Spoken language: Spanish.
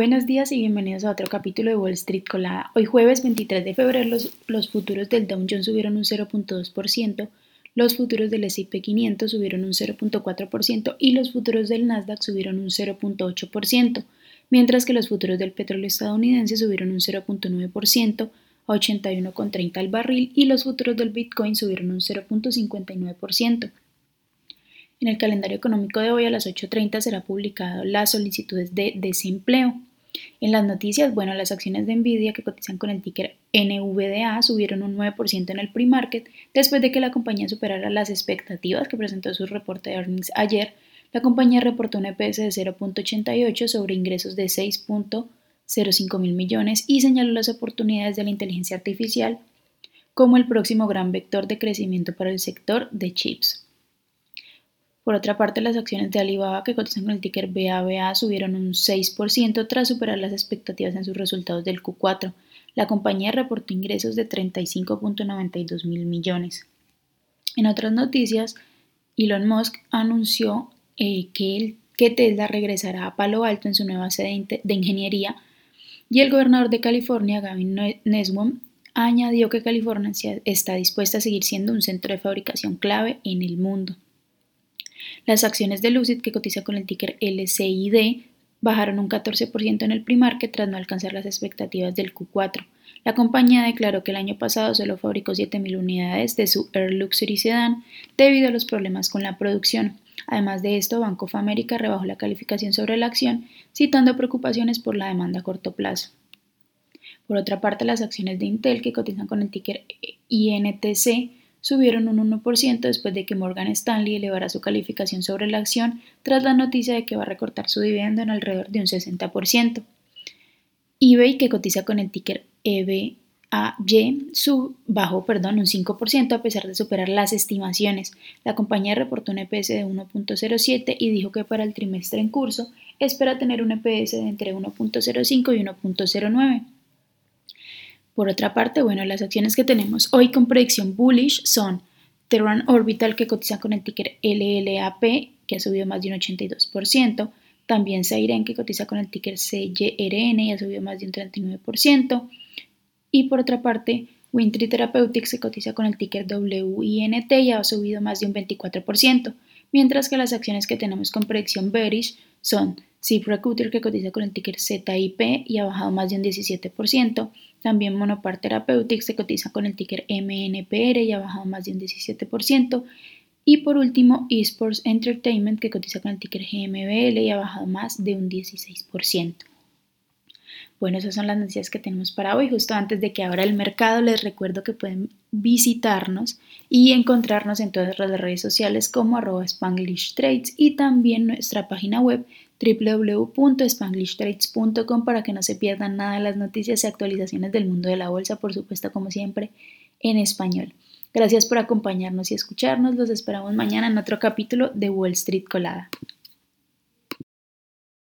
Buenos días y bienvenidos a otro capítulo de Wall Street Colada. Hoy jueves 23 de febrero los, futuros del Dow Jones subieron un 0.2%, los futuros del S&P 500 subieron un 0.4% y los futuros del Nasdaq subieron un 0.8%, mientras que los futuros del petróleo estadounidense subieron un 0.9% a 81,30 al barril y los futuros del Bitcoin subieron un 0.59%. En el calendario económico de hoy a las 8.30 será publicado las solicitudes de desempleo. En las noticias, bueno, las acciones de Nvidia que cotizan con el ticker NVDA subieron un 9% en el pre-market después de que la compañía superara las expectativas que presentó su reporte de earnings ayer. La compañía reportó un EPS de 0.88 sobre ingresos de 6.05 mil millones y señaló las oportunidades de la inteligencia artificial como el próximo gran vector de crecimiento para el sector de chips. Por otra parte, las acciones de Alibaba que cotizan con el ticker BABA subieron un 6% tras superar las expectativas en sus resultados del Q4. La compañía reportó ingresos de 35.92 mil millones. En otras noticias, Elon Musk anunció eh, que, que Tesla regresará a Palo Alto en su nueva sede de ingeniería y el gobernador de California, Gavin Newsom, añadió que California está dispuesta a seguir siendo un centro de fabricación clave en el mundo. Las acciones de Lucid, que cotiza con el ticker LCID, bajaron un 14% en el pre-market tras no alcanzar las expectativas del Q4. La compañía declaró que el año pasado solo fabricó 7.000 unidades de su Air Luxury Sedan debido a los problemas con la producción. Además de esto, Bank of America rebajó la calificación sobre la acción, citando preocupaciones por la demanda a corto plazo. Por otra parte, las acciones de Intel, que cotizan con el ticker INTC, subieron un 1% después de que Morgan Stanley elevara su calificación sobre la acción tras la noticia de que va a recortar su dividendo en alrededor de un 60%. eBay, que cotiza con el ticker EBAY, bajó perdón, un 5% a pesar de superar las estimaciones. La compañía reportó un EPS de 1.07 y dijo que para el trimestre en curso espera tener un EPS de entre 1.05 y 1.09. Por otra parte, bueno, las acciones que tenemos hoy con predicción bullish son Terran Orbital, que cotiza con el ticker LLAP, que ha subido más de un 82%. También Seiren, que cotiza con el ticker CYRN y ha subido más de un 39%. Y por otra parte, Wintry Therapeutics, que cotiza con el ticker WINT y ha subido más de un 24%. Mientras que las acciones que tenemos con predicción bearish son Zip Recruiter, que cotiza con el ticker ZIP y ha bajado más de un 17%. También Monopar Therapeutics se cotiza con el ticker MNPR y ha bajado más de un 17%. Y por último, Esports Entertainment que cotiza con el ticker GMBL y ha bajado más de un 16%. Bueno, esas son las noticias que tenemos para hoy. Justo antes de que abra el mercado, les recuerdo que pueden visitarnos y encontrarnos en todas las redes sociales como arroba Spanglish Trades y también nuestra página web www.spanglishtrades.com para que no se pierdan nada de las noticias y actualizaciones del mundo de la bolsa, por supuesto, como siempre, en español. Gracias por acompañarnos y escucharnos. Los esperamos mañana en otro capítulo de Wall Street Colada.